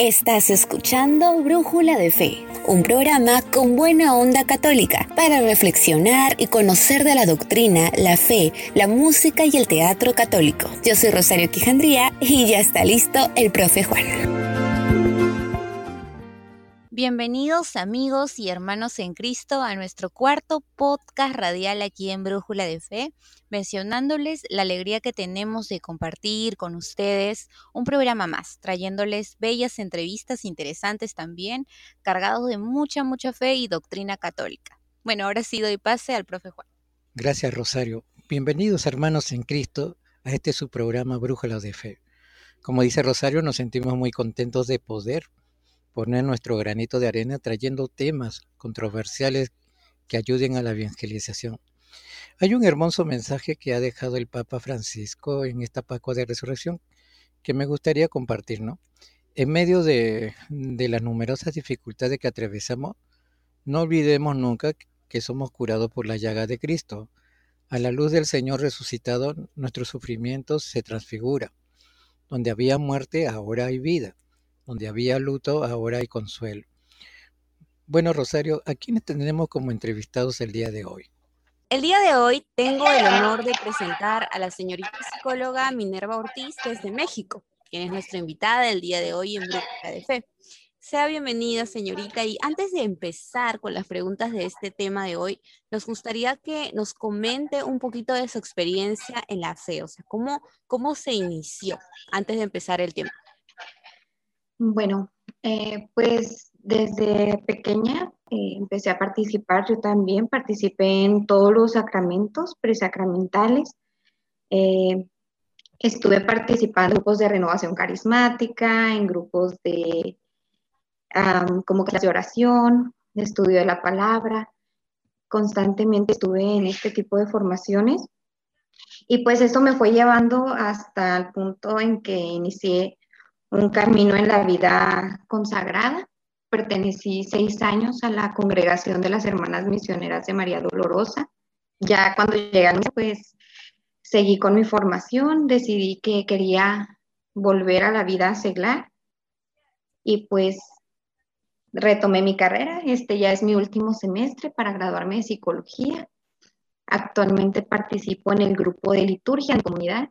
Estás escuchando Brújula de Fe, un programa con buena onda católica para reflexionar y conocer de la doctrina, la fe, la música y el teatro católico. Yo soy Rosario Quijandría y ya está listo el profe Juan. Bienvenidos amigos y hermanos en Cristo a nuestro cuarto podcast radial aquí en Brújula de Fe, mencionándoles la alegría que tenemos de compartir con ustedes un programa más, trayéndoles bellas entrevistas interesantes también, cargados de mucha, mucha fe y doctrina católica. Bueno, ahora sí doy pase al profe Juan. Gracias Rosario. Bienvenidos hermanos en Cristo a este su programa Brújula de Fe. Como dice Rosario, nos sentimos muy contentos de poder poner nuestro granito de arena trayendo temas controversiales que ayuden a la evangelización. Hay un hermoso mensaje que ha dejado el Papa Francisco en esta Pascua de Resurrección que me gustaría compartir, ¿no? En medio de, las numerosas dificultades que atravesamos, no olvidemos nunca que somos curados por la llaga de Cristo. A la luz del Señor resucitado, nuestro sufrimiento se transfigura. Donde había muerte, ahora hay vida. Donde había luto, ahora hay consuelo. Bueno, Rosario, ¿a quiénes tendremos como entrevistados el día de hoy? El día de hoy tengo el honor de presentar a la señorita psicóloga Minerva Ortiz desde México, quien es nuestra invitada el día de hoy en Brújula de Fe. Sea bienvenida, señorita. Y antes de empezar con las preguntas de este tema de hoy, nos gustaría que nos comente un poquito de su experiencia en la fe, o sea, cómo, cómo se inició antes de empezar el tema. Bueno, eh, pues desde pequeña eh, empecé a participar, yo también participé en todos los sacramentos presacramentales. Eh, estuve participando en grupos de renovación carismática, en grupos de como clase de oración, de estudio de la palabra. Constantemente estuve en este tipo de formaciones. Y pues eso me fue llevando hasta el punto en que inicié un camino en la vida consagrada. Pertenecí seis años a la congregación de las Hermanas Misioneras de María Dolorosa. Ya cuando llegué pues seguí con mi formación, decidí que quería volver a la vida seglar y pues retomé mi carrera. Este ya es mi último semestre para graduarme de psicología. Actualmente participo en el grupo de liturgia en comunidad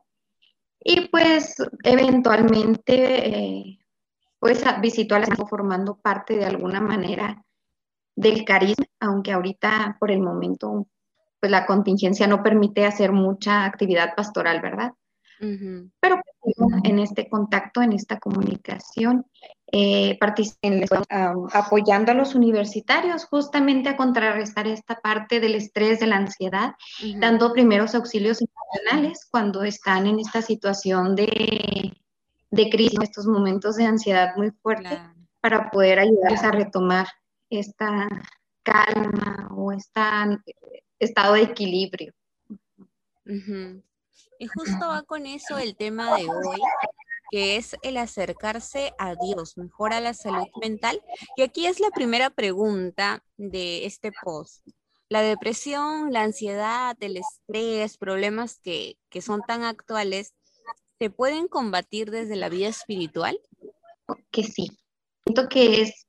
y pues eventualmente, eh, pues visito a la formando parte de alguna manera del carisma, aunque ahorita por el momento, pues la contingencia no permite hacer mucha actividad pastoral, ¿verdad? Pero en este contacto, en esta comunicación, eh, apoyando a los universitarios justamente a contrarrestar esta parte del estrés, de la ansiedad, dando primeros auxilios emocionales cuando están en esta situación de, de crisis, estos momentos de ansiedad muy fuerte, para poder ayudarles a retomar esta calma o este estado de equilibrio. Y justo va con eso el tema de hoy, que es el acercarse a Dios, mejora la salud mental. Y aquí es la primera pregunta de este post. La depresión, la ansiedad, el estrés, problemas que, que son tan actuales, ¿se pueden combatir desde la vida espiritual? Que sí. Siento que es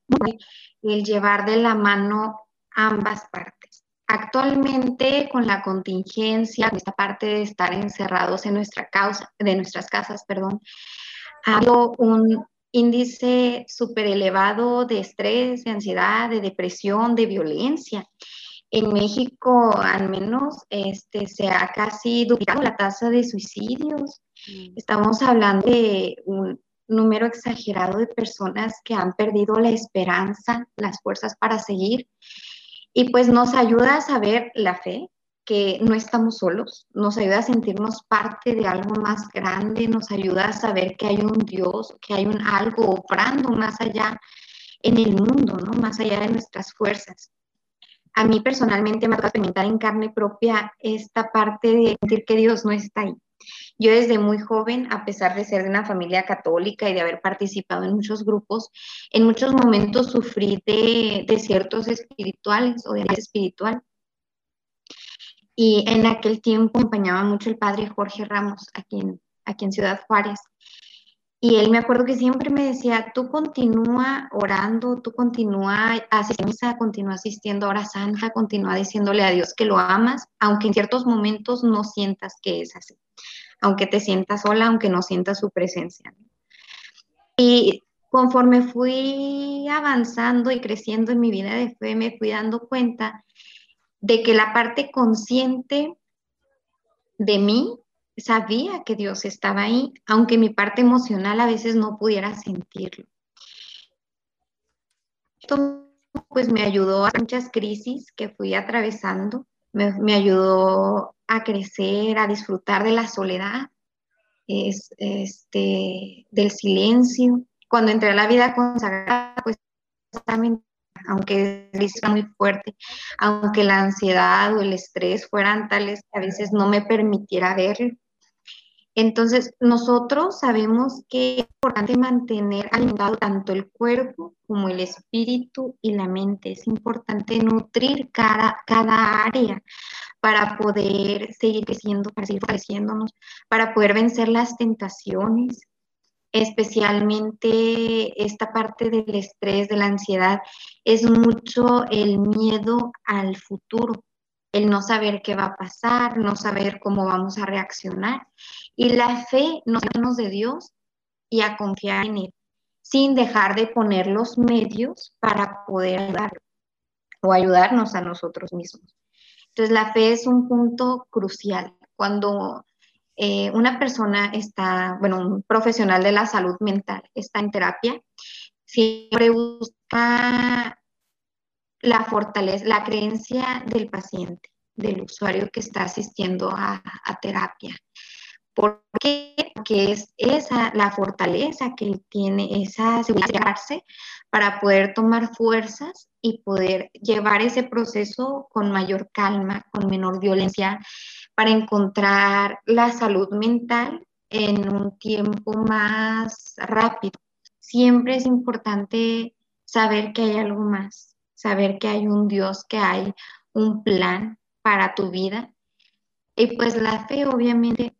el llevar de la mano ambas partes. Actualmente, con la contingencia, esta parte de estar encerrados en nuestra causa, de nuestras casas, perdón, ha habido un índice súper elevado de estrés, de ansiedad, de depresión, de violencia. En México, al menos, este, se ha casi duplicado la tasa de suicidios. Mm. Estamos hablando de un número exagerado de personas que han perdido la esperanza, las fuerzas para seguir y pues nos ayuda a saber la fe, que no estamos solos, nos ayuda a sentirnos parte de algo más grande, nos ayuda a saber que hay un Dios, que hay un algo obrando más allá en el mundo, ¿no? Más allá de nuestras fuerzas. A mí personalmente me ha experimentar en carne propia esta parte de sentir que Dios no está ahí, yo desde muy joven, a pesar de ser de una familia católica y de haber participado en muchos grupos, en muchos momentos sufrí de desiertos espirituales o de espiritual. Y en aquel tiempo acompañaba mucho el padre Jorge Ramos aquí en, aquí en Ciudad Juárez. Y él me acuerdo que siempre me decía, tú continúa orando, tú continúa asistiendo, continúa asistiendo a hora santa, continúa diciéndole a Dios que lo amas, aunque en ciertos momentos no sientas que es así, aunque te sientas sola, aunque no sientas su presencia. Y conforme fui avanzando y creciendo en mi vida de fe, me fui dando cuenta de que la parte consciente de mí sabía que Dios estaba ahí, aunque mi parte emocional a veces no pudiera sentirlo. Esto pues me ayudó a muchas crisis que fui atravesando, me, ayudó a crecer, a disfrutar de la soledad, es, este, del silencio. Cuando entré a la vida consagrada, pues aunque es muy fuerte, aunque la ansiedad o el estrés fueran tales que a veces no me permitiera verlo, entonces, nosotros sabemos que es importante mantener alimentado tanto el cuerpo como el espíritu y la mente. Es importante nutrir cada, cada área para poder seguir creciendo, para seguir fortaleciéndonos, para poder vencer las tentaciones, especialmente esta parte del estrés, de la ansiedad, es mucho el miedo al futuro el no saber qué va a pasar, no saber cómo vamos a reaccionar. Y la fe nos de Dios y a confiar en Él, sin dejar de poner los medios para poder ayudar o ayudarnos a nosotros mismos. Entonces, la fe es un punto crucial. Cuando eh, una persona está, bueno, un profesional de la salud mental está en terapia, siempre busca la fortaleza, la creencia del paciente, del usuario que está asistiendo a, terapia. ¿Por qué? Porque es esa la fortaleza que tiene, esa seguridad para poder tomar fuerzas y poder llevar ese proceso con mayor calma, con menor violencia, para encontrar la salud mental en un tiempo más rápido. Siempre es importante saber que hay algo más, saber que hay un Dios, que hay un plan para tu vida. Y pues la fe obviamente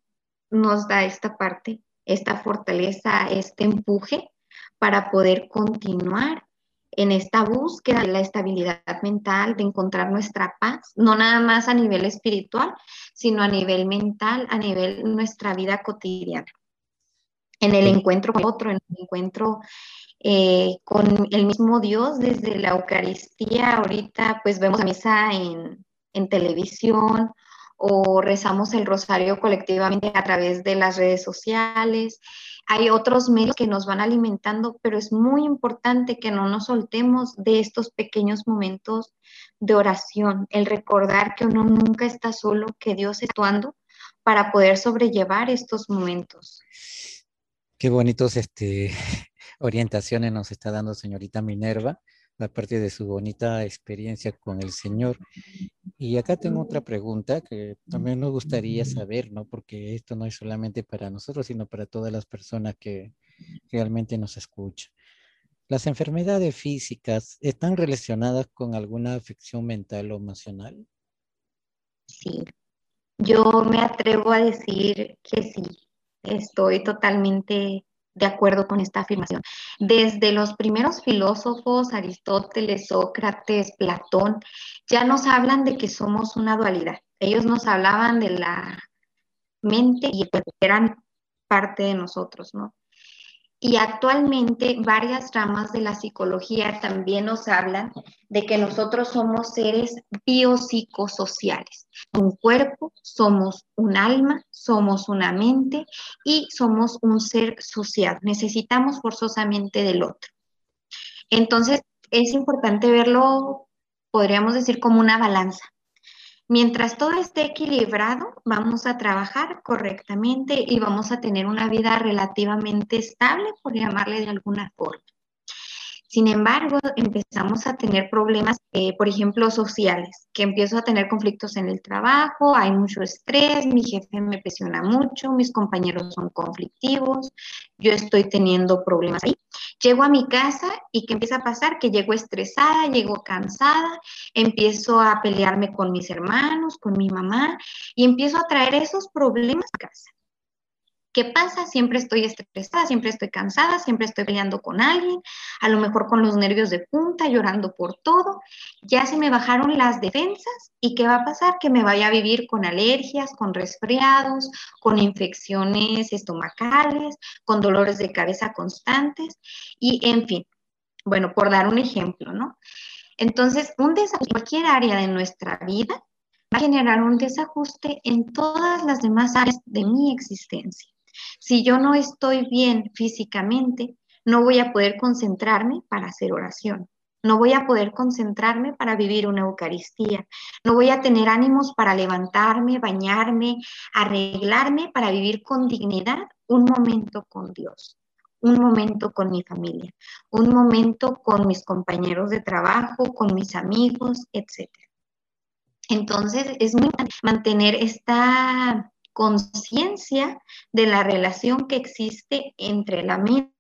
nos da esta parte, esta fortaleza, este empuje para poder continuar en esta búsqueda de la estabilidad mental, de encontrar nuestra paz, no nada más a nivel espiritual, sino a nivel mental, a nivel nuestra vida cotidiana. En el encuentro con otro, en el encuentro eh, con el mismo Dios desde la Eucaristía. Ahorita pues vemos la misa en, en televisión o rezamos el rosario colectivamente a través de las redes sociales. Hay otros medios que nos van alimentando, pero es muy importante que no nos soltemos de estos pequeños momentos de oración, el recordar que uno nunca está solo, que Dios está actuando para poder sobrellevar estos momentos. Qué bonitos este, orientaciones nos está dando señorita Minerva, aparte de su bonita experiencia con el Señor. Y acá tengo otra pregunta que también nos gustaría saber, ¿no? Porque esto no es solamente para nosotros, sino para todas las personas que realmente nos escuchan. ¿Las enfermedades físicas están relacionadas con alguna afección mental o emocional? Sí, yo me atrevo a decir que sí. Estoy totalmente de acuerdo con esta afirmación. Desde los primeros filósofos, Aristóteles, Sócrates, Platón, ya nos hablan de que somos una dualidad. Ellos nos hablaban de la mente y eran parte de nosotros, ¿no? Y actualmente varias ramas de la psicología también nos hablan de que nosotros somos seres biopsicosociales. Un cuerpo, somos un alma, somos una mente y somos un ser social. Necesitamos forzosamente del otro. Entonces, es importante verlo, podríamos decir, como una balanza. Mientras todo esté equilibrado, vamos a trabajar correctamente y vamos a tener una vida relativamente estable, por llamarle de alguna forma. Sin embargo, empezamos a tener problemas, eh, por ejemplo, sociales, que empiezo a tener conflictos en el trabajo, hay mucho estrés, mi jefe me presiona mucho, mis compañeros son conflictivos, yo estoy teniendo problemas ahí. Llego a mi casa y ¿qué empieza a pasar? Que llego estresada, llego cansada, empiezo a pelearme con mis hermanos, con mi mamá y empiezo a traer esos problemas a casa ¿Qué pasa? Siempre estoy estresada, siempre estoy cansada, siempre estoy peleando con alguien, a lo mejor con los nervios de punta, llorando por todo. Ya se me bajaron las defensas y ¿qué va a pasar? Que me vaya a vivir con alergias, con resfriados, con infecciones estomacales, con dolores de cabeza constantes y en fin. Bueno, por dar un ejemplo, ¿no? Entonces, un desajuste en cualquier área de nuesra vida va a generar un desajuste en todas las demás áreas de mi existencia. Si yo no estoy bien físicamente, no voy a poder concentrarme para hacer oración. No voy a poder concentrarme para vivir una Eucaristía. No voy a tener ánimos para levantarme, bañarme, arreglarme para vivir con dignidad un momento con Dios, un momento con mi familia, un momento con mis compañeros de trabajo, con mis amigos, etc. Entonces, es muy mantener esta conciencia de la relación que existe entre la mente.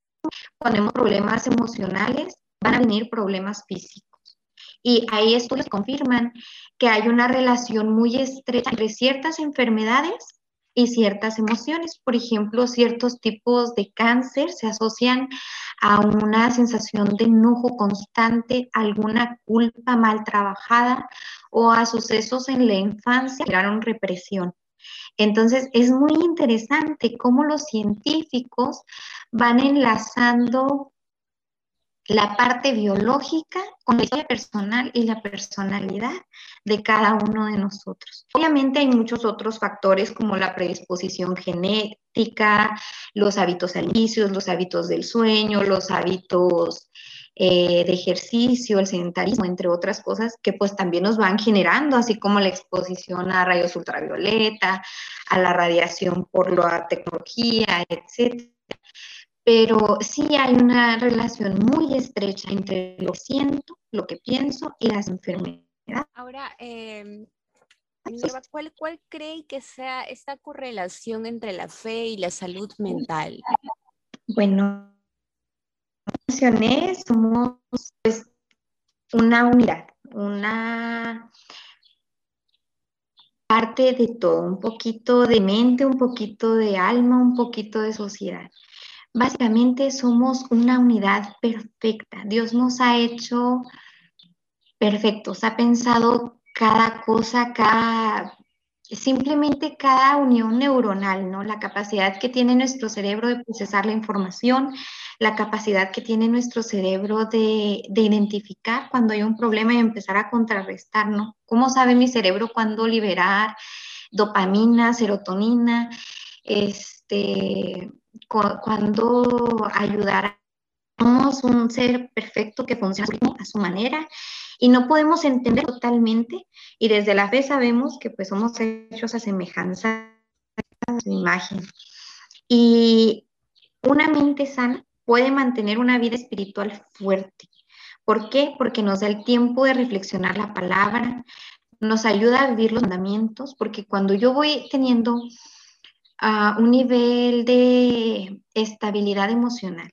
Cuando tenemos problemas emocionales, van a venir problemas físicos. Y ahí estudios confirman que hay una relación muy estrecha entre ciertas enfermedades y ciertas emociones. Por ejemplo, ciertos tipos de cáncer se asocian a una sensación de enojo constante, alguna culpa mal trabajada o a sucesos en la infancia que crearon represión. Entonces, es muy interesante cómo los científicos van enlazando la parte biológica con la historia personal y la personalidad de cada uno de nosotros. Obviamente hay muchos otros factores como la predisposición genética, los hábitos alimenticios, los hábitos del sueño, los hábitos eh, de ejercicio, el sedentarismo, entre otras cosas, que pues también nos van generando, así como la exposición a rayos ultravioleta, a la radiación por la tecnología, etc. Pero sí hay una relación muy estrecha entre lo que siento, lo que pienso y las enfermedades. Ahora, eh, ¿cuál, ¿cuál cree que sea esta correlación entre la fe y la salud mental? Bueno, mencioné, somos pues, una unidad, una parte de todo, un poquito de mente, un poquito de alma, un poquito de sociedad. Básicamente somos una unidad perfecta. Dios nos ha hecho perfectos, ha pensado cada cosa, cada simplemente cada unión neuronal, ¿no? La capacidad que tiene nuestro cerebro de procesar la información, la capacidad que tiene nuestro cerebro de, identificar cuando hay un problema y empezar a contrarrestar, ¿no? ¿Cómo sabe mi cerebro cuándo liberar dopamina, serotonina, este, cuándo ayudar a somos un ser perfecto que funciona a su manera y no podemos entender totalmente y desde la fe sabemos que pues somos hechos a semejanza de su imagen. Y una mente sana puede mantener una vida espiritual fuerte. ¿Por qué? Porque nos da el tiempo de reflexionar la palabra, nos ayuda a vivir los mandamientos, porque cuando yo voy teniendo uh, un nivel de estabilidad emocional,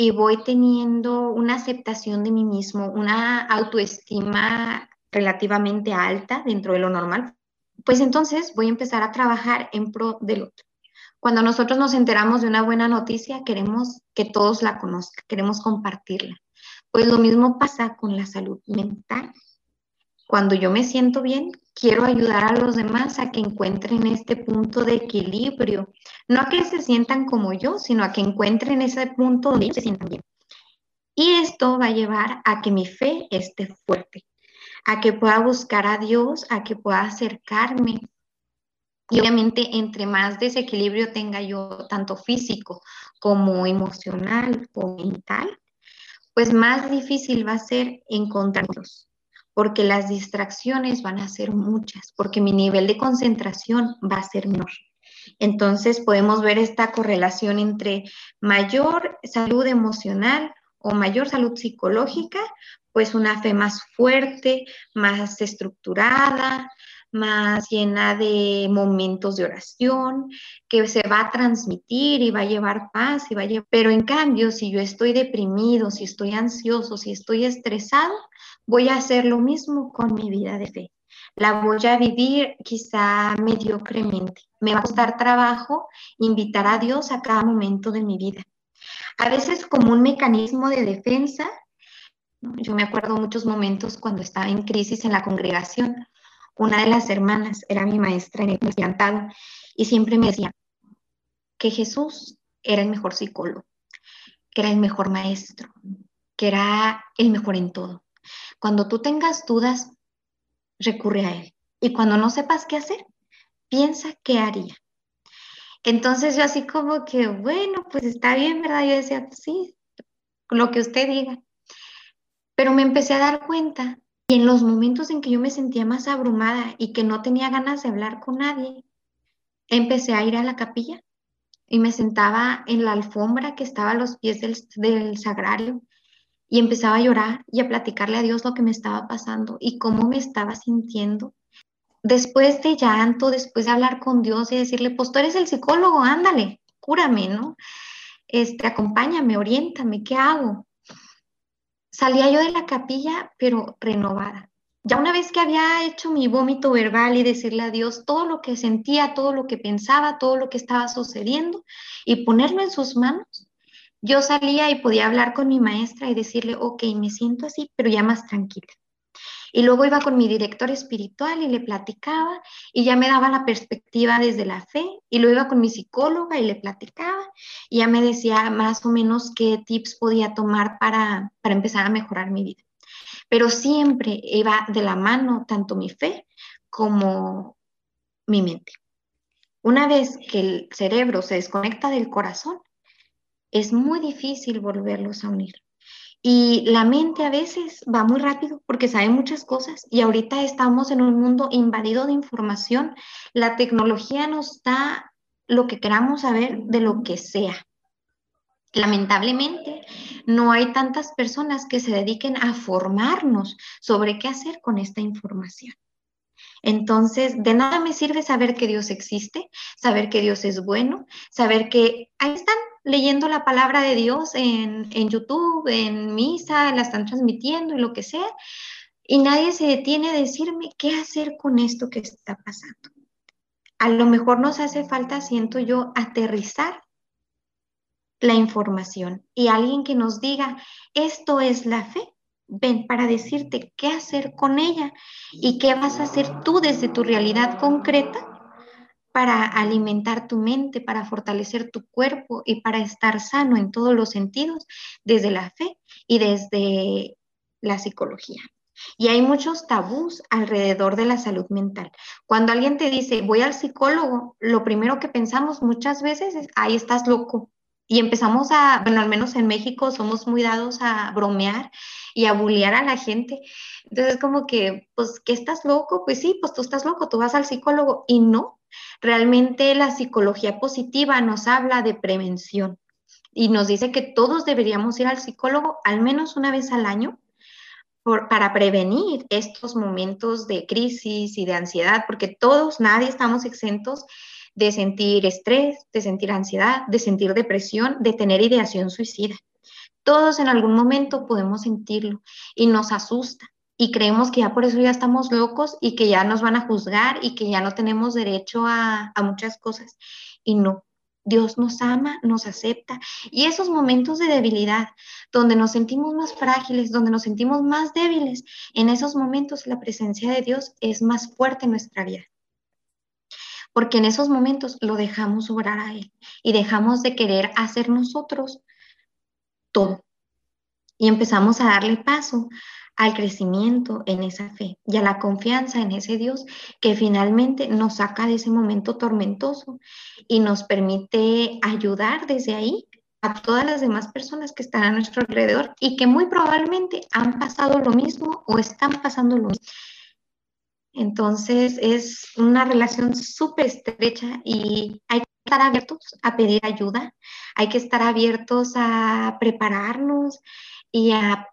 y voy teniendo una aceptación de mí mismo, una autoestima relativamente alta dentro de lo normal, pues entonces voy a empezar a trabajar en pro del otro. Cuando nosotros nos enteramos de una buena noticia, queremos que todos la conozcan, queremos compartirla. Pues lo mismo pasa con la salud mental. Cuando yo me siento bien, quiero ayudar a los demás a que encuentren este punto de equilibrio. No a que se sientan como yo, sino a que encuentren ese punto donde ellos se sientan bien. Y esto va a llevar a que mi fe esté fuerte, a que pueda buscar a Dios, a que pueda acercarme. Y obviamente, entre más desequilibrio tenga yo, tanto físico como emocional o mental, pues más difícil va a ser encontrarlos porque las distracciones van a ser muchas, porque mi nivel de concentración va a ser menor. Entonces podemos ver esta correlación entre mayor salud emocional o mayor salud psicológica, pues una fe más fuerte, más estructurada, más llena de momentos de oración, que se va a transmitir y va a llevar paz y va a. Pero en cambio, si yo estoy deprimido, si estoy ansioso, si estoy estresado, voy a hacer lo mismo con mi vida de fe. la voy a vivir quizá mediocremente. Me va a costar trabajo invitar a Dios a cada momento de mi vida. A veces como un mecanismo de defensa, yo me acuerdo muchos momentos cuando estaba en crisis en la congregación. Una de las hermanas era mi maestra en el estudiantado y siempre me decía que Jesús era el mejor psicólogo, que era el mejor maestro, que era el mejor en todo. Cuando tú tengas dudas, recurre a Él. Y cuando no sepas qué hacer, piensa qué haría. Entonces yo así como que, bueno, pues está bien, ¿verdad? Yo decía, pues sí, lo que usted diga. Pero me empecé a dar cuenta y en los momentos en que yo me sentía más abrumada y que no tenía ganas de hablar con nadie, empecé a ir a la capilla y me sentaba en la alfombra que estaba a los pies del, del sagrario y empezaba a llorar y a platicarle a Dios lo que me estaba pasando y cómo me estaba sintiendo. Después de llanto, después de hablar con Dios y decirle, pues tú eres el psicólogo, ándale, cúrame, ¿no? Este, acompáñame, oriéntame, ¿qué hago? Salía yo de la capilla, pero renovada. Ya una vez que había hecho mi vómito verbal y decirle a Dios todo lo que sentía, todo lo que pensaba, todo lo que estaba sucediendo y ponerlo en sus manos, yo salía y podía hablar con mi maestra y decirle, ok, me siento así, pero ya más tranquila. Y luego iba con mi director espiritual y le platicaba y ya me daba la perspectiva desde la fe. Y luego iba con mi psicóloga y le platicaba y ya me decía más o menos qué tips podía tomar para, para empezar a mejorar mi vida. Pero siempre iba de la mano tanto mi fe como mi mente. Una vez que el cerebro se desconecta del corazón, es muy difícil volverlos a unir. Y la mente a veces va muy rápido porque sabe muchas cosas y ahorita estamos en un mundo invadido de información. La tecnología nos da lo que queramos saber de lo que sea. Lamentablemente, no hay tantas personas que se dediquen a formarnos sobre qué hacer con esta información. Entonces, de nada me sirve saber que Dios existe, saber que Dios es bueno, saber que ahí están leyendo la palabra de Dios en, YouTube, en misa, la están transmitiendo y lo que sea, y nadie se detiene a decirme qué hacer con esto que está pasando. A lo mejor nos hace falta, siento yo, aterrizar la información y alguien que nos diga, esto es la fe, ven para decirte qué hacer con ella y qué vas a hacer tú desde tu realidad concreta para alimentar tu mente, para fortalecer tu cuerpo y para estar sano en todos los sentidos, desde la fe y desde la psicología. Y hay muchos tabús alrededor de la salud mental. Cuando alguien te dice, voy al psicólogo, lo primero que pensamos muchas veces es, ahí estás loco. Y empezamos a, bueno, al menos en México somos muy dados a bromear y a bullear a la gente. Entonces, como que, pues, ¿qué estás loco? Pues sí, pues tú estás loco, tú vas al psicólogo. Y no, Realmente la psicología positiva nos habla de prevención y nos dice que todos deberíamos ir al psicólogo al menos una vez al año para prevenir estos momentos de crisis y de ansiedad, porque todos, nadie estamos exentos de sentir estrés, de sentir ansiedad, de sentir depresión, de tener ideación suicida. Todos en algún momento podemos sentirlo y nos asusta y creemos que ya por eso ya estamos locos y que ya nos van a juzgar y que ya no tenemos derecho a, muchas cosas. Y no, Dios nos ama, nos acepta. Y esos momentos de debilidad, donde nos sentimos más frágiles, donde nos sentimos más débiles, en esos momentos la presencia de Dios es más fuerte en nuestra vida. Porque en esos momentos lo dejamos obrar a Él y dejamos de querer hacer nosotros todo. Y empezamos a darle paso al crecimiento en esa fe y a la confianza en ese Dios que finalmente nos saca de ese momento tormentoso y nos permite ayudar desde ahí a todas las demás personas que están a nuestro alrededor y que muy probablemente han pasado lo mismo o están pasando lo mismo. Entonces es una relación súper estrecha y hay que estar abiertos a pedir ayuda, hay que estar abiertos a prepararnos y a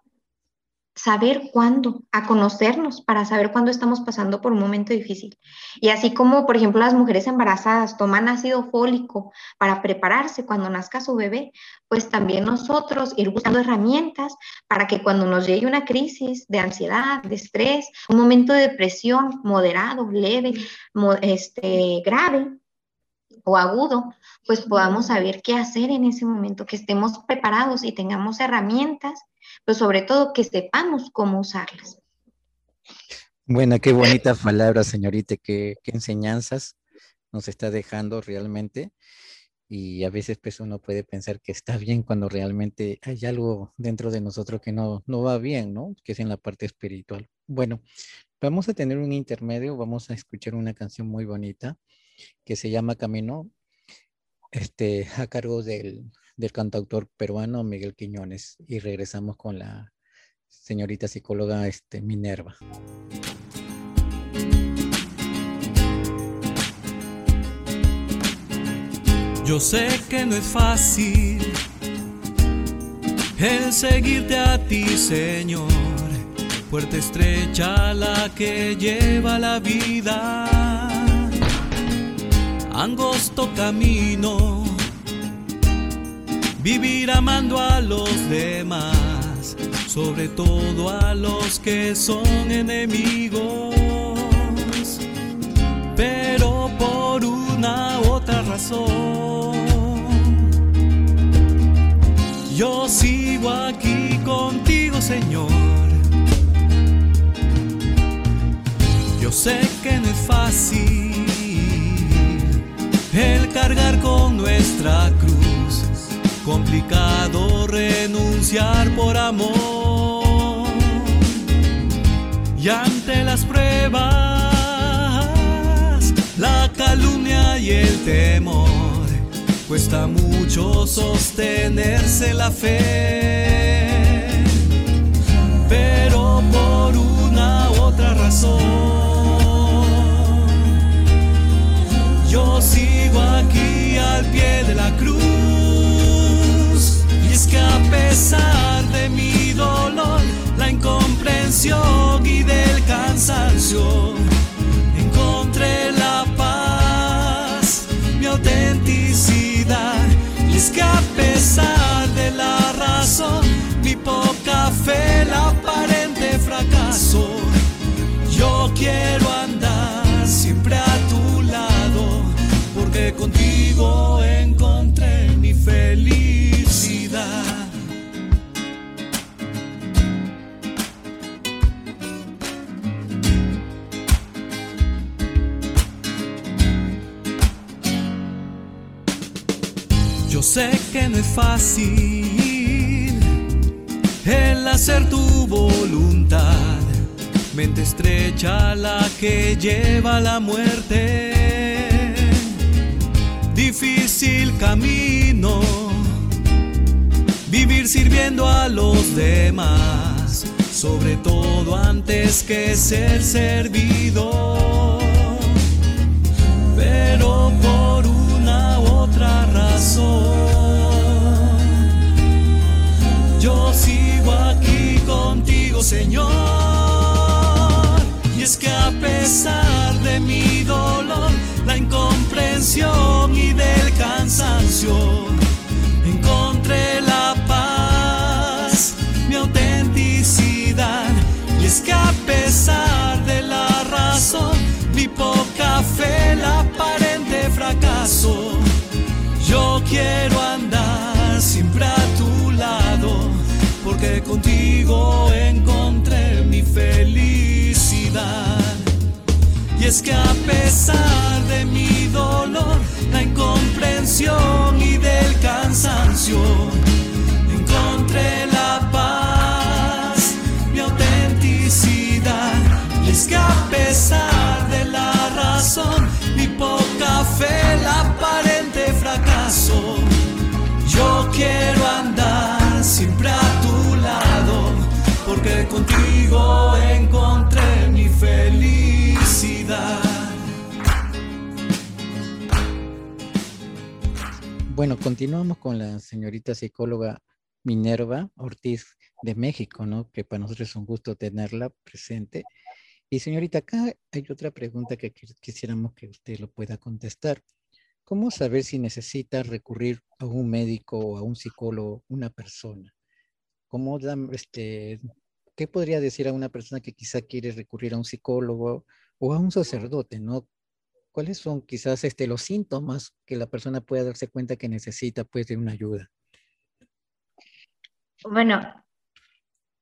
saber cuándo, a conocernos para saber cuándo estamos pasando por un momento difícil. Y así como, por ejemplo, las mujeres embarazadas toman ácido fólico para prepararse cuando nazca su bebé, pues también nosotros ir buscando herramientas para que cuando nos llegue una crisis de ansiedad, de estrés, un momento de depresión moderado, leve, este, grave, o agudo, pues podamos saber qué hacer en ese momento, que estemos preparados y tengamos herramientas pero sobre todo que sepamos cómo usarlas. Bueno, qué bonitas palabras, señorita, qué, qué enseñanzas nos está dejando realmente. Y a veces pues uno puede pensar que está bien cuando realmente hay algo dentro de nosotros que no, no va bien, ¿no? Que es en la parte espiritual. Bueno, vamos a tener un intermedio, vamos a escuchar una canción muy bonita que se llama Camino, este, a cargo del del cantautor peruano Miguel Quiñones y regresamos con la señorita psicóloga este, Minerva. Yo sé que no es fácil el seguirte a ti, Señor. Puerta estrecha la que lleva la vida. Angosto camino vivir amando a los demás, sobre todo a los que son enemigos. Pero por una otra razón, yo sigo aquí contigo, Señor. Yo sé que no es fácil el cargar con nuestra cruz complicado renunciar por amor. Y ante las pruebas, la calumnia y el temor, cuesta mucho sostenerse la fe. Pero por una otra razón, yo sigo aquí al pie de la cruz que a pesar de mi dolor, la incomprensión y del cansancio, encontré la paz, mi autenticidad. Y es que a pesar de la razón, mi poca fe, el aparente fracaso, yo quiero que no es fácil el hacer tu voluntad, mente estrecha la que lleva la muerte, difícil camino vivir sirviendo a los demás, sobre todo antes que ser servido. Pero por aquí contigo, Señor. Y es que a pesar de mi dolor, la incomprensión y del cansancio, encontré la Y es que a pesar de la razón, mi poca fe, el aparente fracaso, yo quiero andar siempre a contigo encontré mi felicidad. Y es que a pesar de mi dolor, la incomprensión y del cansancio, Bueno, continuamos con la señorita psicóloga Minerva Ortiz de México, ¿no? Que para nosotros es un gusto tenerla presente. Y señorita, acá hay otra pregunta que quisiéramos que usted lo pueda contestar. ¿Cómo saber si necesita recurrir a un médico o a un psicólogo una persona? ¿Cómo este, ¿Qué podría decir a una persona que quizá quiere recurrir a un psicólogo o a un sacerdote, ¿no? ¿Cuáles son quizás este, los síntomas que la persona pueda darse cuenta que necesita pues de una ayuda? Bueno,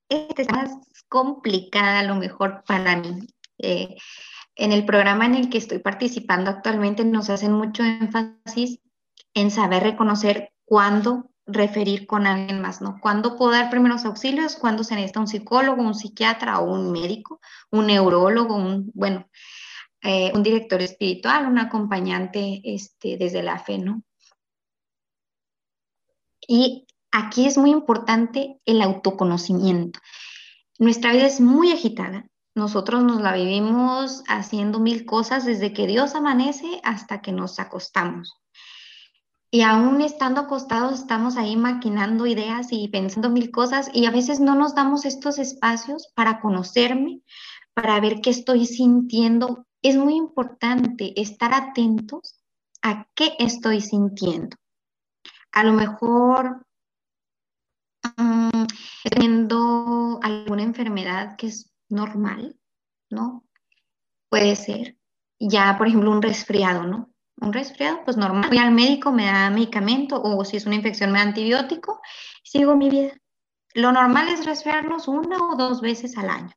esta es más complicada a lo mejor para mí. Eh, en el programa en el que estoy participando actualmente nos hacen mucho énfasis en saber reconocer cuándo referir con alguien más, ¿no? Cuándo puedo dar primeros auxilios, cuándo se necesita un psicólogo, un psiquiatra o un médico, un neurólogo, un, bueno, eh, un director espiritual, un acompañante este, desde la fe, ¿no? Y aquí es muy importante el autoconocimiento. Nuestra vida es muy agitada. Nosotros nos la vivimos haciendo mil cosas desde que Dios amanece hasta que nos acostamos. Y aún estando acostados estamos ahí maquinando ideas y pensando mil cosas y a veces no nos damos estos espacios para conocerme, para ver qué estoy sintiendo. Es muy importante estar atentos a qué estoy sintiendo. A lo mejor teniendo alguna enfermedad que es normal, ¿no? Puede ser. Ya, por ejemplo, un resfriado, ¿no? Un resfriado, pues normal. Voy al médico, me da medicamento o si es una infección me da antibiótico, sigo mi vida. Lo normal es resfriarnos una o dos veces al año.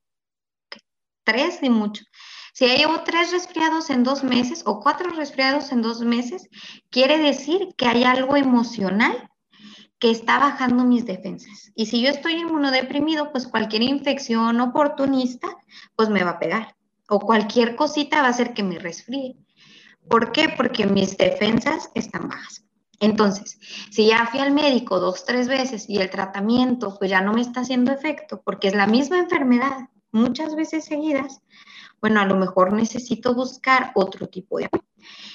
Tres y mucho. Si llevo tres resfriados en dos meses o cuatro resfriados en dos meses, quiere decir que hay algo emocional que está bajando mis defensas. Y si yo estoy inmunodeprimido, pues cualquier infección oportunista, pues me va a pegar. O cualquier cosita va a hacer que me resfríe. ¿Por qué? Porque mis defensas están bajas. Entonces, si ya fui al médico dos, tres veces y el tratamiento pues ya no me está haciendo efecto porque es la misma enfermedad muchas veces seguidas, bueno, a lo mejor necesito buscar otro tipo de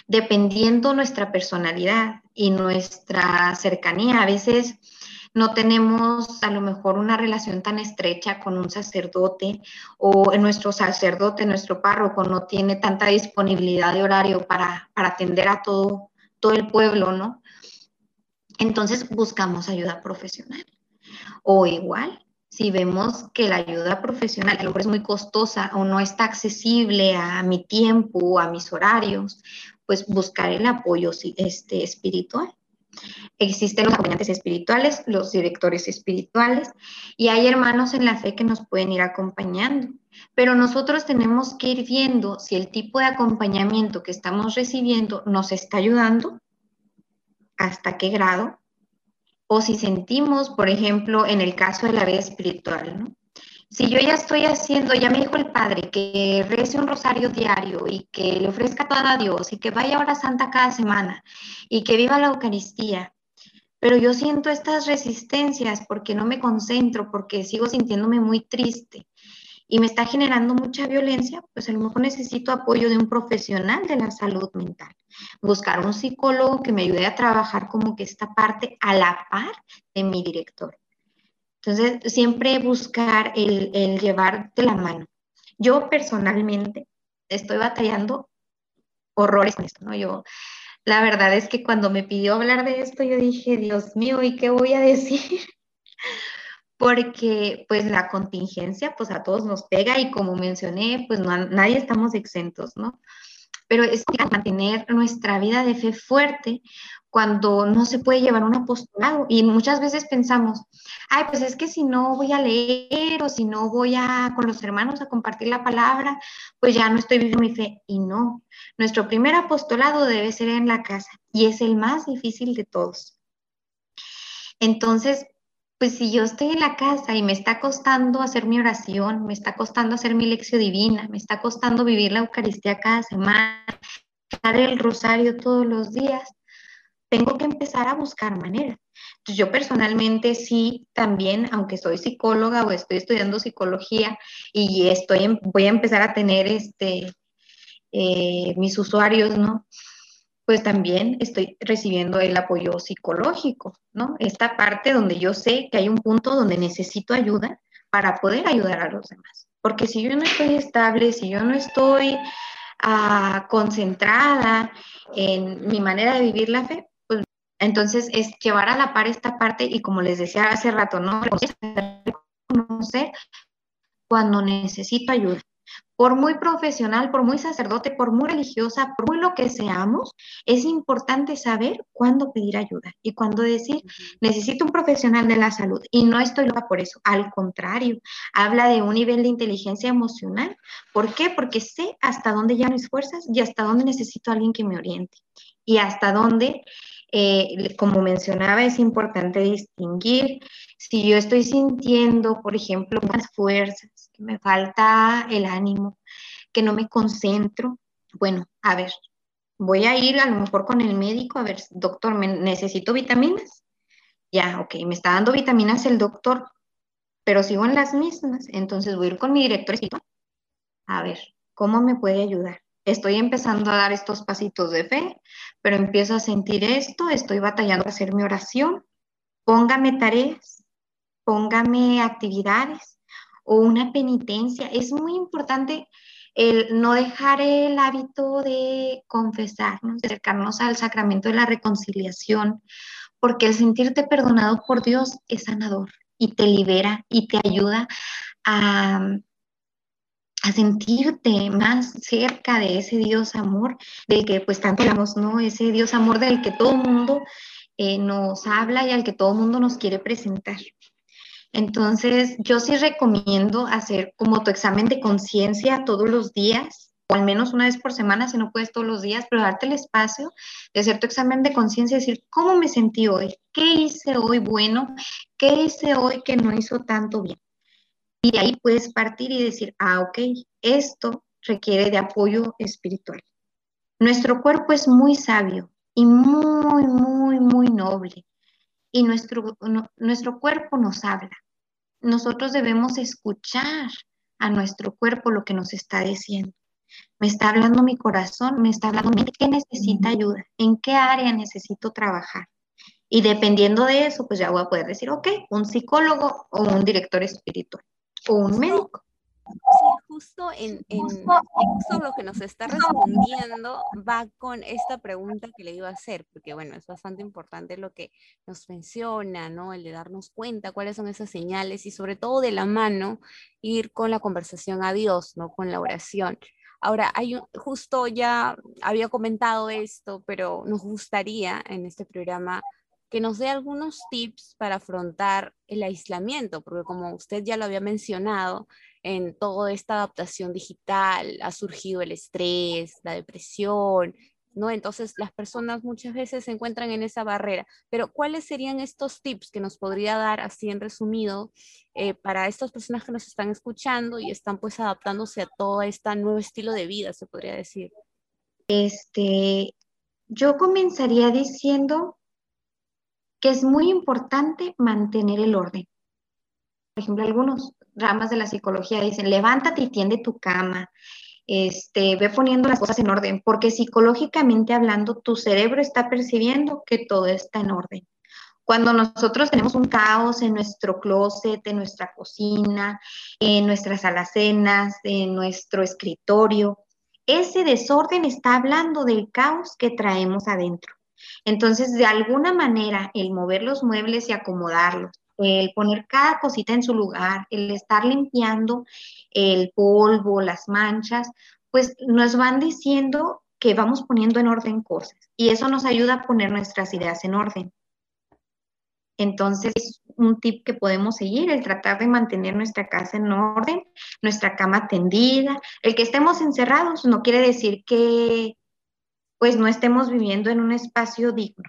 dependiendo nuestra personalidad y nuestra cercanía. A veces no tenemos a lo mejor una relación tan estrecha con un sacerdote o nuestro sacerdote, nuestro párroco no tiene tanta disponibilidad de horario para, para atender a todo, todo el pueblo, ¿no? Entonces buscamos ayuda profesional. O igual, si vemos que la ayuda profesional a lo mejor es muy costosa o no está accesible a mi tiempo, o a mis horarios, pues buscar el apoyo este, espiritual. Existen los acompañantes espirituales, los directores espirituales y hay hermanos en la fe que nos pueden ir acompañando. Pero nosotros tenemos que ir viendo si el tipo de acompañamiento que estamos recibiendo nos está ayudando, hasta qué grado, o si sentimos, por ejemplo, en el caso de la vida espiritual, ¿no? Si yo ya estoy haciendo, ya me dijo el Padre que rece un rosario diario y que le ofrezca todo a Dios y que vaya a hora santa cada semana y que viva la Eucaristía, pero yo siento estas resistencias porque no me concentro, porque sigo sintiéndome muy triste y me está generando mucha violencia, pues a lo mejor necesito apoyo de un profesional de la salud mental. Buscar un psicólogo que me ayude a trabajar como que esta parte a la par de mi director. Entonces, siempre buscar el, el llevar de la mano. Yo personalmente estoy batallando horrores con esto, ¿no? Yo, la verdad es que cuando me pidió hablar de esto, yo dije, Dios mío, ¿y qué voy a decir? Porque pues la contingencia pues a todos nos pega y como mencioné, pues nadie estamos exentos, ¿no? Pero es mantener nuestra vida de fe fuerte cuando no se puede llevar un apostolado y muchas veces pensamos, ay, pues es que si no voy a leer o si no voy a con los hermanos a compartir la palabra, pues ya no estoy viviendo mi fe. Y no, nuestro primer apostolado debe ser en la casa y es el más difícil de todos. Entonces, pues si yo estoy en la casa y me está costando hacer mi oración, me está costando hacer mi lección divina, me está costando vivir la Eucaristía cada semana, dar el rosario todos los días, tengo que empezar a buscar maneras. yo personalmente sí, también, aunque soy psicóloga o estoy estudiando psicología y estoy, voy a empezar a tener este, eh, mis usuarios, ¿no? Pues también estoy recibiendo el apoyo psicológico, ¿no? Esta parte donde yo sé que hay un punto donde necesito ayuda para poder ayudar a los demás. Porque si yo no estoy estable, si yo no estoy ah, concentrada en mi manera de vivir la fe, pues entonces es llevar a la par esta parte y como les decía hace rato, ¿no? Reconocer cuando necesito ayuda por muy profesional, por muy sacerdote, por muy religiosa, por muy lo que seamos, es importante saber cuándo pedir ayuda y cuándo decir, necesito un profesional de la salud. Y no estoy loca por eso, al contrario, habla de un nivel de inteligencia emocional. ¿Por qué? Porque sé hasta dónde ya mis fuerzas y hasta dónde necesito a alguien que me oriente. Y hasta dónde eh, como mencionaba, es importante distinguir si yo estoy sintiendo, por ejemplo, unas fuerzas, que me falta el ánimo, que no me concentro. Bueno, a ver, voy a ir a lo mejor con el médico, a ver, doctor, ¿me necesito vitaminas? Ya, ok, me está dando vitaminas el doctor, pero sigo en las mismas, entonces voy a ir con mi director. A ver, ¿cómo me puede ayudar? Estoy empezando a dar estos pasitos de fe, pero empiezo a sentir esto, estoy batallando a hacer mi oración, póngame tareas, póngame actividades o una penitencia. Es muy importante el no dejar el hábito de confesarnos, de acercarnos al sacramento de la reconciliación, porque el sentirte perdonado por Dios es sanador y te libera y te ayuda a a sentirte más cerca de ese Dios amor del que pues tanto hablamos, ¿no? Ese Dios amor del que todo mundo eh, nos habla y al que todo mundo nos quiere presentar. Entonces, yo sí recomiendo hacer como tu examen de conciencia todos los días, o al menos una vez por semana, si no puedes todos los días, pero darte el espacio de hacer tu examen de conciencia y decir, ¿cómo me sentí hoy? ¿Qué hice hoy bueno? ¿Qué hice hoy que no hizo tanto bien? Y de ahí puedes partir y decir, ah, ok, esto requiere de apoyo espiritual. Nuestro cuerpo es muy sabio y muy, muy, muy noble. Y nuestro, nuestro cuerpo nos habla. Nosotros debemos escuchar a nuestro cuerpo lo que nos está diciendo. Me está hablando mi corazón, me está hablando mi qué necesita ayuda, en qué área necesito trabajar. Y dependiendo de eso, pues ya voy a poder decir, ok, un psicólogo o un director espiritual o un médico. Sí, justo en, en, lo que nos está respondiendo va con esta pregunta que le iba a hacer, porque bueno, es bastante importante lo que nos menciona, ¿no? El de darnos cuenta cuáles son esas señales y sobre todo de la mano ir con la conversación a Dios, ¿no? Con la oración. Ahora, hay justo ya había comentado esto, pero nos gustaría en este programa que nos dé algunos tips para afrontar el aislamiento, porque como usted ya lo había mencionado, en toda esta adaptación digital ha surgido el estrés, la depresión, ¿no? Entonces las personas muchas veces se encuentran en esa barrera. Pero ¿cuáles serían estos tips que nos podría dar así en resumido eh, para estas personas que nos están escuchando y están pues adaptándose a todo este nuevo estilo de vida, se podría decir? Este, yo comenzaría diciendo que es muy importante mantener el orden. Por ejemplo, algunos ramas de la psicología dicen, levántate y tiende tu cama, este, ve poniendo las cosas en orden, porque psicológicamente hablando, tu cerebro está percibiendo que todo está en orden. Cuando nosotros tenemos un caos en nuestro closet, en nuestra cocina, en nuestras alacenas, en nuestro escritorio, ese desorden está hablando del caos que traemos adentro. Entonces, de alguna manera, el mover los muebles y acomodarlos, el poner cada cosita en su lugar, el estar limpiando el polvo, las manchas, pues nos van diciendo que vamos poniendo en orden cosas y eso nos ayuda a poner nuestras ideas en orden. Entonces, es un tip que podemos seguir, el tratar de mantener nuestra casa en orden, nuestra cama tendida. El que estemos encerrados no quiere decir que pues no estemos viviendo en un espacio digno.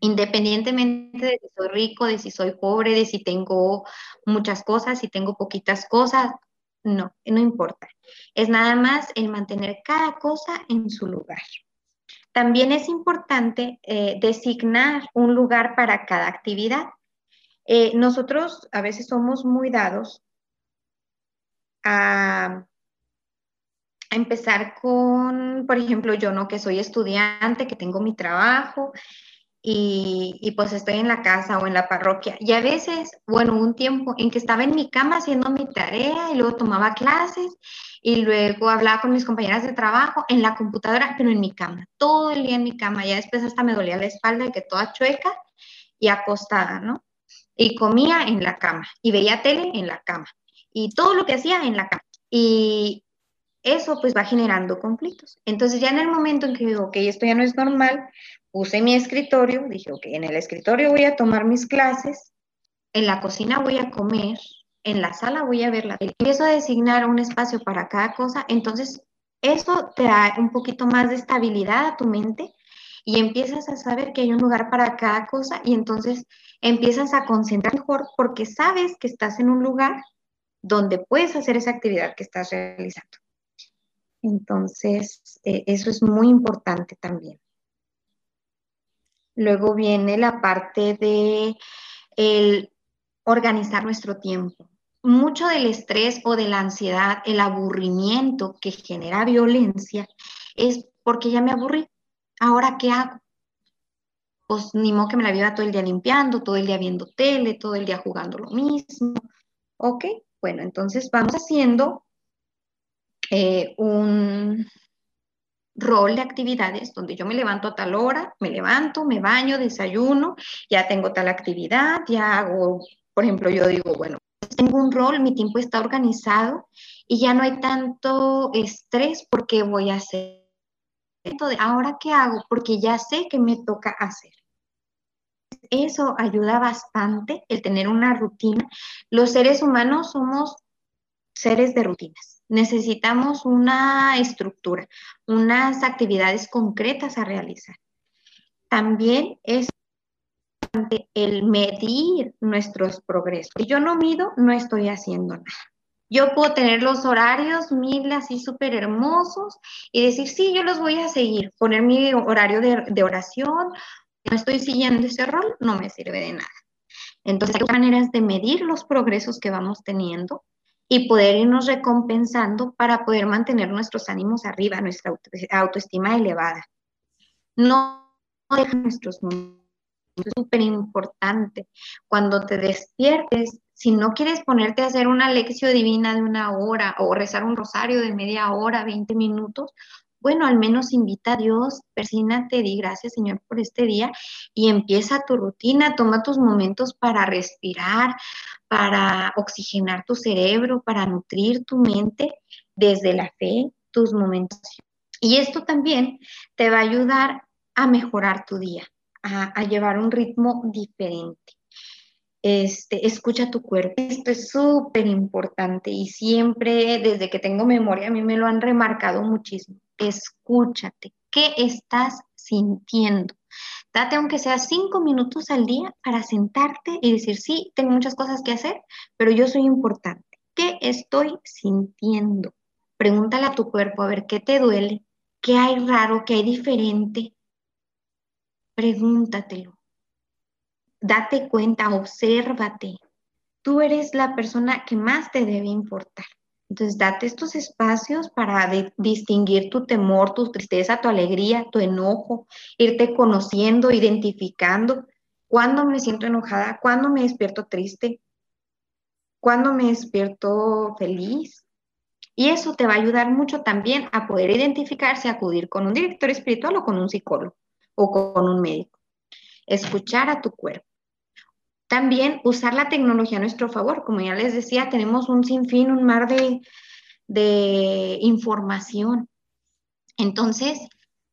Independientemente de si soy rico, de si soy pobre, de si tengo muchas cosas, si tengo poquitas cosas, no, no importa. Es nada más el mantener cada cosa en su lugar. También es importante eh, designar un lugar para cada actividad. Eh, nosotros a veces somos muy dados a empezar con, por ejemplo, yo, ¿no? Que soy estudiante, que tengo mi trabajo y, y, pues estoy en la casa o en la parroquia. Y a veces, bueno, un tiempo en que estaba en mi cama haciendo mi tarea y luego tomaba clases y luego hablaba con mis compañeras de trabajo en la computadora, pero en mi cama, todo el día en mi cama. Ya después hasta me dolía la espalda y que toda chueca y acostada, ¿no? Y comía en la cama y veía tele en la cama y todo lo que hacía en la cama. Y, eso pues va generando conflictos. Entonces ya en el momento en que digo, ok, esto ya no es normal, puse mi escritorio, dije, ok, en el escritorio voy a tomar mis clases, en la cocina voy a comer, en la sala voy a ver la tele. Empiezo a designar un espacio para cada cosa, entonces eso te da un poquito más de estabilidad a tu mente y empiezas a saber que hay un lugar para cada cosa y entonces empiezas a concentrar mejor porque sabes que estás en un lugar donde puedes hacer esa actividad que estás realizando. Entonces, eh, eso es muy importante también. Luego viene la parte de el organizar nuestro tiempo. Mucho del estrés o de la ansiedad, el aburrimiento que genera violencia, es porque ya me aburrí. ¿Ahora qué hago? Pues ni modo que me la viva todo el día limpiando, todo el día viendo tele, todo el día jugando lo mismo. Ok, bueno, entonces vamos haciendo eh, un rol de actividades donde yo me levanto a tal hora, me levanto, me baño, desayuno, ya tengo tal actividad, ya hago, por ejemplo, yo digo, bueno, tengo un rol, mi tiempo está organizado y ya no hay tanto estrés porque voy a hacer. Entonces, ahora qué hago? Porque ya sé que me toca hacer. Eso ayuda bastante el tener una rutina. Los seres humanos somos seres de rutinas necesitamos una estructura, unas actividades concretas a realizar. También es el medir nuestros progresos. Si yo no mido, no estoy haciendo nada. Yo puedo tener los horarios mil así súper hermosos y decir, sí, yo los voy a seguir, poner mi horario de, oración, no estoy siguiendo ese rol, no me sirve de nada. Entonces, hay maneras de medir los progresos que vamos teniendo y poder irnos recompensando para poder mantener nuestros ánimos arriba, nuestra autoestima elevada. No deja nuestros momentos, es súper importante. Cuando te despiertes, si no quieres ponerte a hacer una lección divina de una hora o rezar un rosario de media hora, 20 minutos, bueno, al menos invita a Dios, persínate, di gracias Señor por este día y empieza tu rutina, toma tus momentos para respirar, para oxigenar tu cerebro, para nutrir tu mente desde la fe, tus momentos. Y esto también te va a ayudar a mejorar tu día, a, llevar un ritmo diferente. Este, escucha tu cuerpo. Esto es súper importante y siempre desde que tengo memoria a mí me lo han remarcado muchísimo. Escúchate. ¿Qué estás sintiendo? Date aunque sea cinco minutos al día para sentarte y decir, sí, tengo muchas cosas que hacer, pero yo soy importante. ¿Qué estoy sintiendo? Pregúntale a tu cuerpo a ver qué te duele, qué hay raro, qué hay diferente. Pregúntatelo date cuenta, obsérvate. Tú eres la persona que más te debe importar. Entonces, date estos espacios para distinguir tu temor, tu tristeza, tu alegría, tu enojo, irte conociendo, identificando cuándo me siento enojada, cuándo me despierto triste, cuándo me despierto feliz. Y eso te va a ayudar mucho también a poder identificarse, acudir con un director espiritual o con un psicólogo o con un médico. Escuchar a tu cuerpo. También usar la tecnología a nuestro favor. Como ya les decía, tenemos un sinfín, un mar de, información. Entonces,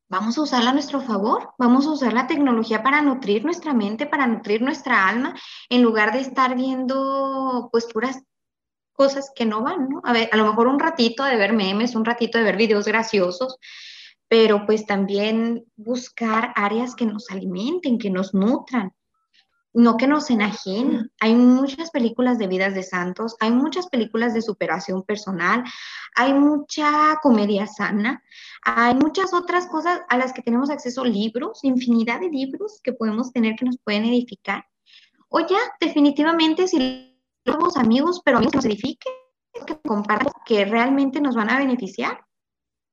vamos a usarla a nuestro favor, vamos a usar la tecnología para nutrir nuestra mente, para nutrir nuestra alma, en lugar de estar viendo pues puras cosas que no van, ¿no? A ver, a lo mejor un ratito de ver memes, un ratito de ver videos graciosos, pero pues también buscar áreas que nos alimenten, que nos nutran no que nos enajenen. Hay muchas películas de vidas de santos, hay muchas películas de superación personal, hay mucha comedia sana, hay muchas otras cosas a las que tenemos acceso, libros, infinidad de libros que podemos tener que nos pueden edificar. O ya, definitivamente, si somos amigos, pero amigos que nos edifiquen, que compartan, que realmente nos van a beneficiar.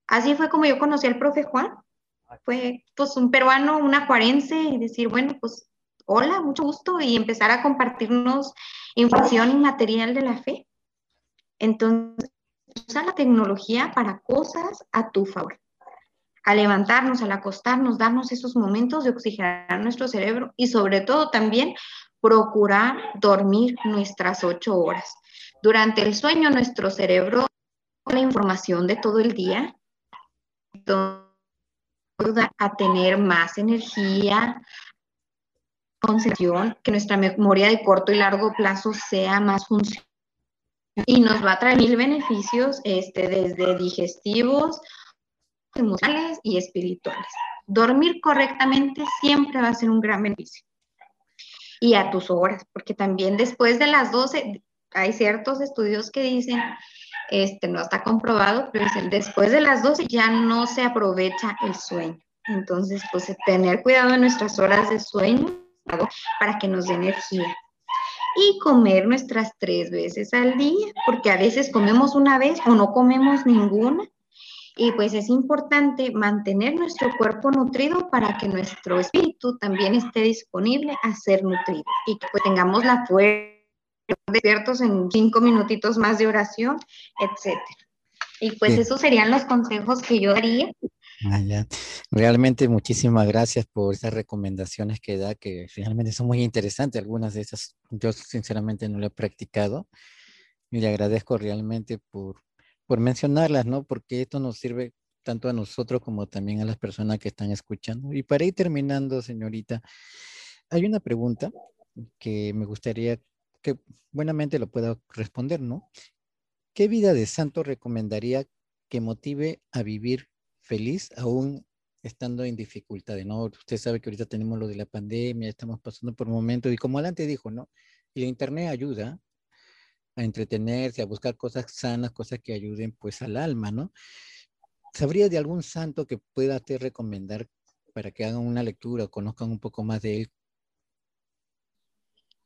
Así fue como yo conocí al profe Juan. Fue pues un peruano, un acuarense, y decir, bueno, pues hola, mucho gusto, y empezar a compartirnos información y material de la fe. Entonces, usa la tecnología para cosas a tu favor. A levantarnos, al acostarnos, darnos esos momentos de oxigenar nuestro cerebro y sobre todo también procurar dormir nuestras ocho horas. Durante el sueño, nuestro cerebro la información de todo el día, ayuda a tener más energía, concentración, que nuestra memoria de corto y largo plazo sea más funcional y nos va a traer mil beneficios este, desde digestivos, emocionales y espirituales. Dormir correctamente siempre va a ser un gran beneficio. Y a tus horas, porque también después de las 12, hay ciertos estudios que dicen, este, no está comprobado, pero dicen, después de las 12 ya no se aprovecha el sueño. Entonces, pues tener cuidado de nuestras horas de sueño para que nos dé energía y comer nuestras tres veces al día, porque a veces comemos una vez o no comemos ninguna. Y pues es importante mantener nuestro cuerpo nutrido para que nuestro espíritu también esté disponible a ser nutrido y que pues tengamos la fuerza despiertos en cinco minutitos más de oración, etcétera. Y pues esos serían los consejos que yo daría Ah, Realmente muchísimas gracias por esas recomendaciones que da, que finalmente son muy interesantes. Algunas de esas yo sinceramente no lo he practicado y le agradezco realmente por, por mencionarlas, ¿no? Porque esto nos sirve tanto a nosotros como también a las personas que están escuchando. Y para ir terminando, señorita, hay una pregunta que me gustaría que buenamente lo pueda responder, ¿no? ¿Qué vida de santo recomendaría que motive a vivir feliz aún estando en dificultades, ¿no? Usted sabe que ahorita tenemos lo de la pandemia, estamos pasando por momentos y como adelante dijo, ¿no? El internet ayuda a entretenerse, a buscar cosas sanas, cosas que ayuden pues al alma, ¿no? ¿Sabría de algún santo que pueda te recomendar para que hagan una lectura o conozcan un poco más de él?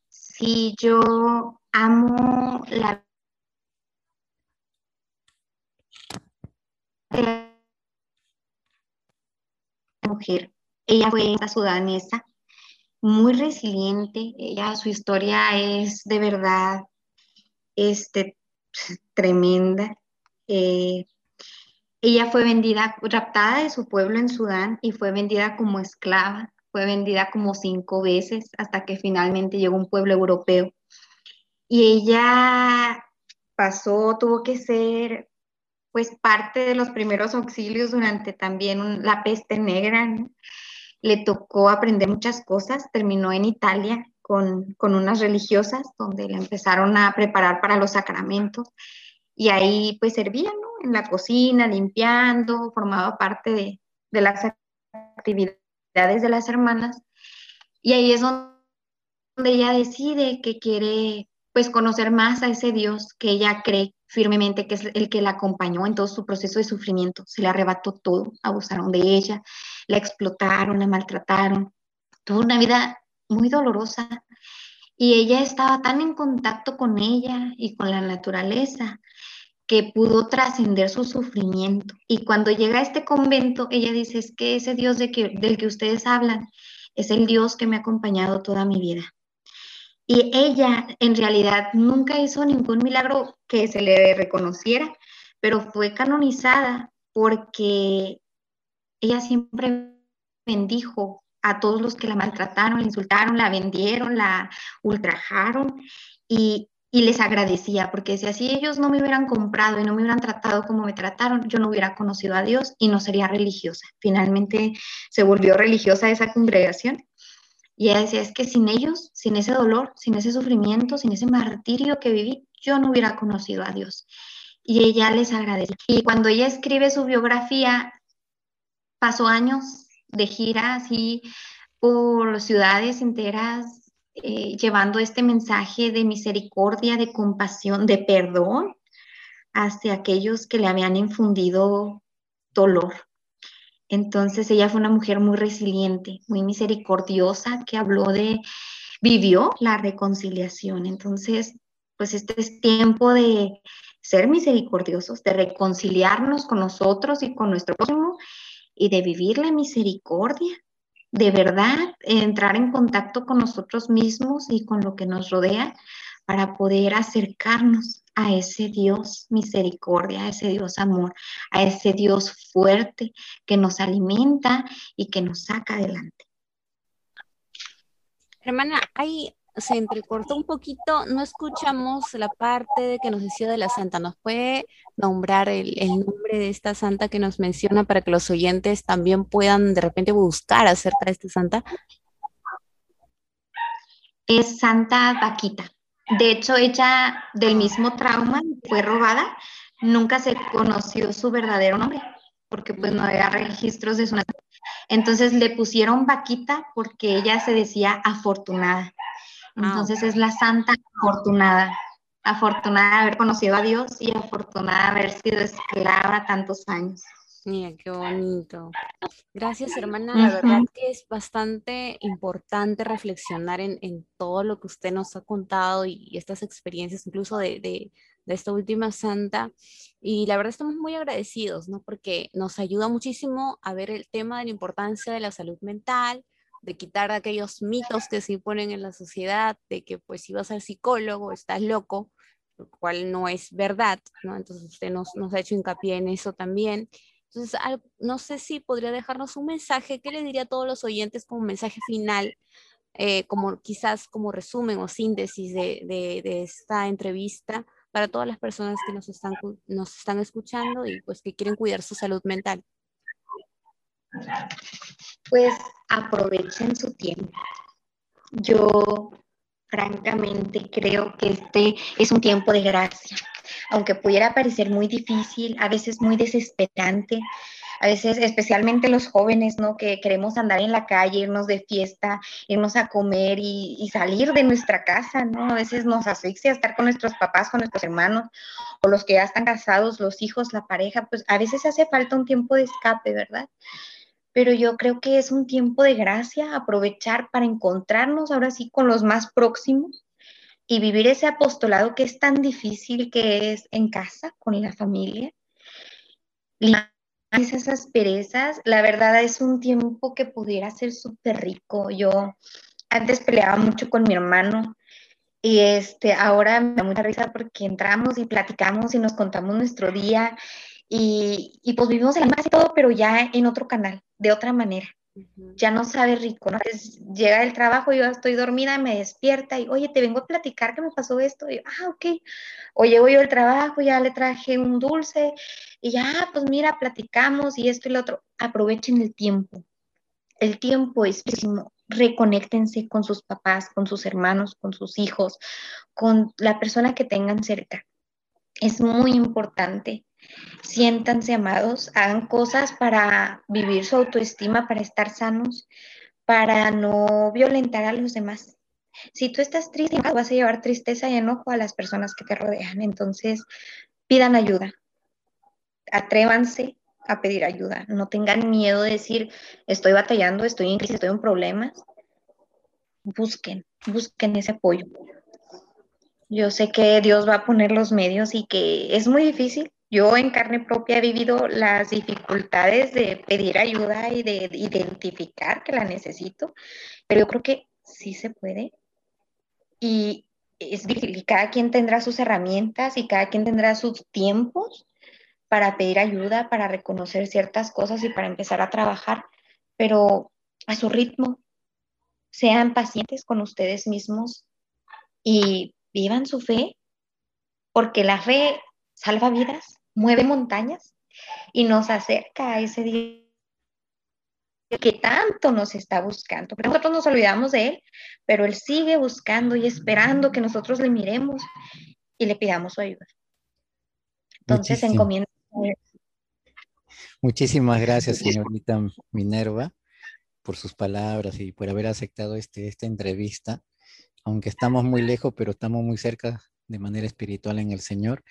Sí, yo amo la mujer. Ella fue esa sudanesa, muy resiliente. Ella, su historia es de verdad este, tremenda. Eh, ella fue vendida, raptada de su pueblo en Sudán y fue vendida como esclava. Fue vendida como cinco veces hasta que finalmente llegó un pueblo europeo. Y ella pasó, tuvo que ser pues parte de los primeros auxilios durante también la peste negra. Le tocó aprender muchas cosas, terminó en Italia con, unas religiosas donde la empezaron a preparar para los sacramentos y ahí pues servía, ¿no? En la cocina, limpiando, formaba parte de, de las actividades de las hermanas y ahí es donde ella decide que quiere pues conocer más a ese Dios que ella cree firmemente que es el que la acompañó en todo su proceso de sufrimiento. Se le arrebató todo, abusaron de ella, la explotaron, la maltrataron. Tuvo una vida muy dolorosa y ella estaba tan en contacto con ella y con la naturaleza que pudo trascender su sufrimiento. Y cuando llega a este convento, ella dice, es que ese Dios del que ustedes hablan es el Dios que me ha acompañado toda mi vida. Y ella en realidad nunca hizo ningún milagro que se le reconociera, pero fue canonizada porque ella siempre bendijo a todos los que la maltrataron, la insultaron, la vendieron, la ultrajaron y, les agradecía, porque si así ellos no me hubieran comprado y no me hubieran tratado como me trataron, yo no hubiera conocido a Dios y no sería religiosa. Finalmente se volvió religiosa esa congregación y ella decía, es que sin ellos, sin ese dolor, sin ese sufrimiento, sin ese martirio que viví, yo no hubiera conocido a Dios. Y ella les agradece. Y cuando ella escribe su biografía, pasó años de gira así por ciudades enteras, eh, llevando este mensaje de misericordia, de compasión, de perdón hacia aquellos que le habían infundido dolor. Entonces ella fue una mujer muy resiliente, muy misericordiosa, que habló de, vivió la reconciliación. Entonces, pues este es tiempo de, ser misericordiosos, de reconciliarnos con nosotros y con nuestro prójimo y de vivir la misericordia, de verdad entrar en contacto con nosotros mismos y con lo que nos rodea para poder acercarnos a ese Dios misericordia, a ese Dios amor, a ese Dios fuerte que nos alimenta y que nos saca adelante. Hermana, hay se entrecortó un poquito, no escuchamos la parte de que nos decía de la santa. ¿Nos puede nombrar el, nombre de esta santa que nos menciona para que los oyentes también puedan de repente buscar acerca de esta santa? Es Santa Vaquita. De hecho, ella del mismo trauma fue robada, nunca se conoció su verdadero nombre, porque pues no había registros de su Entonces le pusieron Vaquita porque ella se decía afortunada. Ah, Entonces es la santa afortunada, afortunada de haber conocido a Dios y afortunada de haber sido esclava tantos años. Mira, qué bonito. Gracias, hermana. La verdad que es bastante importante reflexionar en, todo lo que usted nos ha contado y, estas experiencias, incluso de, de, esta última santa. Y la verdad estamos muy agradecidos, ¿no? Porque nos ayuda muchísimo a ver el tema de la importancia de la salud mental, de quitar aquellos mitos que se imponen en la sociedad, de que pues si vas al psicólogo estás loco, lo cual no es verdad, ¿no? Entonces usted nos, nos ha hecho hincapié en eso también. Entonces, no sé si podría dejarnos un mensaje, ¿qué le diría a todos los oyentes como mensaje final, eh, como quizás como resumen o síntesis de, de, esta entrevista para todas las personas que nos están, nos están escuchando y pues que quieren cuidar su salud mental? pues aprovechen su tiempo. Yo francamente creo que este es un tiempo de gracia, aunque pudiera parecer muy difícil, a veces muy desesperante, a veces especialmente los jóvenes, ¿no? Que queremos andar en la calle, irnos de fiesta, irnos a comer y, salir de nuestra casa, ¿no? A veces nos asfixia estar con nuestros papás, con nuestros hermanos, o los que ya están casados, los hijos, la pareja, pues a veces hace falta un tiempo de escape, ¿verdad? pero yo creo que es un tiempo de gracia, aprovechar para encontrarnos ahora sí con los más próximos y vivir ese apostolado que es tan difícil que es en casa, con la familia. Esas asperezas, la verdad es un tiempo que pudiera ser súper rico. Yo antes peleaba mucho con mi hermano y este, ahora me da mucha risa porque entramos y platicamos y nos contamos nuestro día y, y pues vivimos la misma y todo, pero ya en otro canal de otra manera. Ya no sabe rico, ¿no? llega el trabajo, yo estoy dormida, me despierta y, oye, te vengo a platicar que me pasó esto. Y ah, ok. O llego yo al trabajo, ya le traje un dulce y ya, ah, pues mira, platicamos y esto y lo otro. Aprovechen el tiempo. El tiempo es muchísimo. Reconéctense con sus papás, con sus hermanos, con sus hijos, con la persona que tengan cerca. Es muy importante siéntanse amados, hagan cosas para vivir su autoestima, para estar sanos, para no violentar a los demás. Si tú estás triste, vas a llevar tristeza y enojo a las personas que te rodean. Entonces, pidan ayuda. Atrévanse a pedir ayuda. No tengan miedo de decir, estoy batallando, estoy en crisis, estoy en problemas. Busquen, busquen ese apoyo. Yo sé que Dios va a poner los medios y que es muy difícil, yo en carne propia he vivido las dificultades de pedir ayuda y de identificar que la necesito, pero yo creo que sí se puede. Y es difícil, cada quien tendrá sus herramientas y cada quien tendrá sus tiempos para pedir ayuda, para reconocer ciertas cosas y para empezar a trabajar, pero a su ritmo. Sean pacientes con ustedes mismos y vivan su fe, porque la fe salva vidas mueve montañas y nos acerca a ese día que tanto nos está buscando. nosotros nos olvidamos de Él, pero Él sigue buscando y esperando que nosotros le miremos y le pidamos su ayuda. Entonces, encomienda. Muchísimas gracias, señorita Minerva, por sus palabras y por haber aceptado este, esta entrevista. Aunque estamos muy lejos, pero estamos muy cerca de manera espiritual en el Señor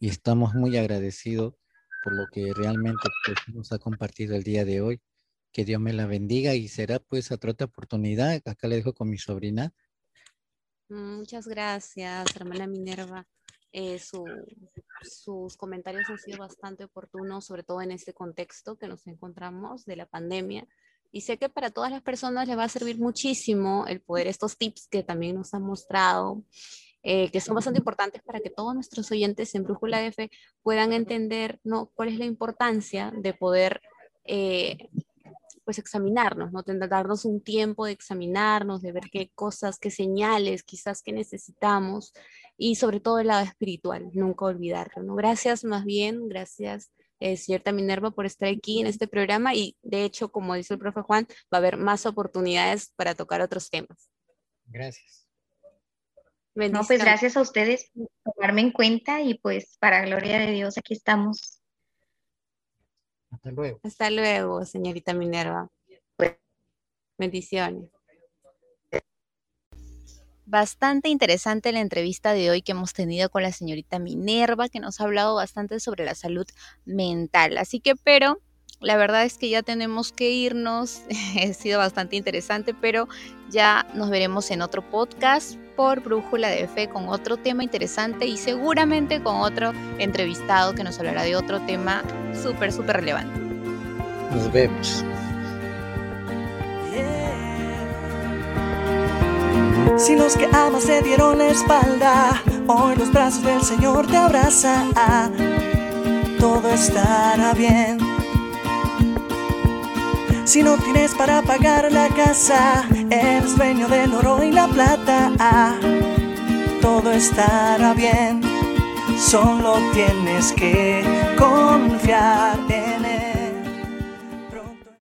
y estamos muy agradecidos por lo que realmente pues, nos ha compartido el día de hoy. Que Dios me la bendiga y será pues otra oportunidad. Acá le dejo con mi sobrina. Muchas gracias, hermana Minerva. Eh, sus comentarios han sido bastante oportunos, sobre todo en este contexto que nos encontramos de la pandemia. Y sé que para todas las personas les va a servir muchísimo el poder estos tips que también nos han mostrado, eh, que son bastante importantes para que todos nuestros oyentes en Brújula F puedan entender ¿no? cuál es la importancia de poder eh, pues examinarnos, ¿no? darnos un tiempo de examinarnos, de ver qué cosas, qué señales quizás que necesitamos y sobre todo el lado espiritual, nunca olvidarlo, ¿no? Gracias más bien, gracias eh, señorita Minerva por estar aquí en este programa y de hecho, como dice el profe Juan, va a haber más oportunidades para tocar otros temas. Gracias. No, pues gracias a ustedes por tomarme en cuenta y pues para gloria de Dios aquí estamos hasta luego. Hasta luego, señorita Minerva. Bendiciones. Bastante interesante la entrevista de hoy que hemos tenido con la señorita Minerva, que nos ha hablado bastante sobre la salud mental. Así que, pero la verdad es que ya tenemos que irnos. ha sido bastante interesante, pero ya nos veremos en otro podcast por Brújula de Fe con otro tema interesante y seguramente con otro entrevistado que nos hablará de otro tema súper, súper relevante. Nos vemos. Si los que amas se dieron la espalda, hoy los brazos del Señor te abrazan. Todo estará bien. Si no tienes para pagar la casa, eres dueño del oro y la plata. todo estará bien, solo tienes que confiar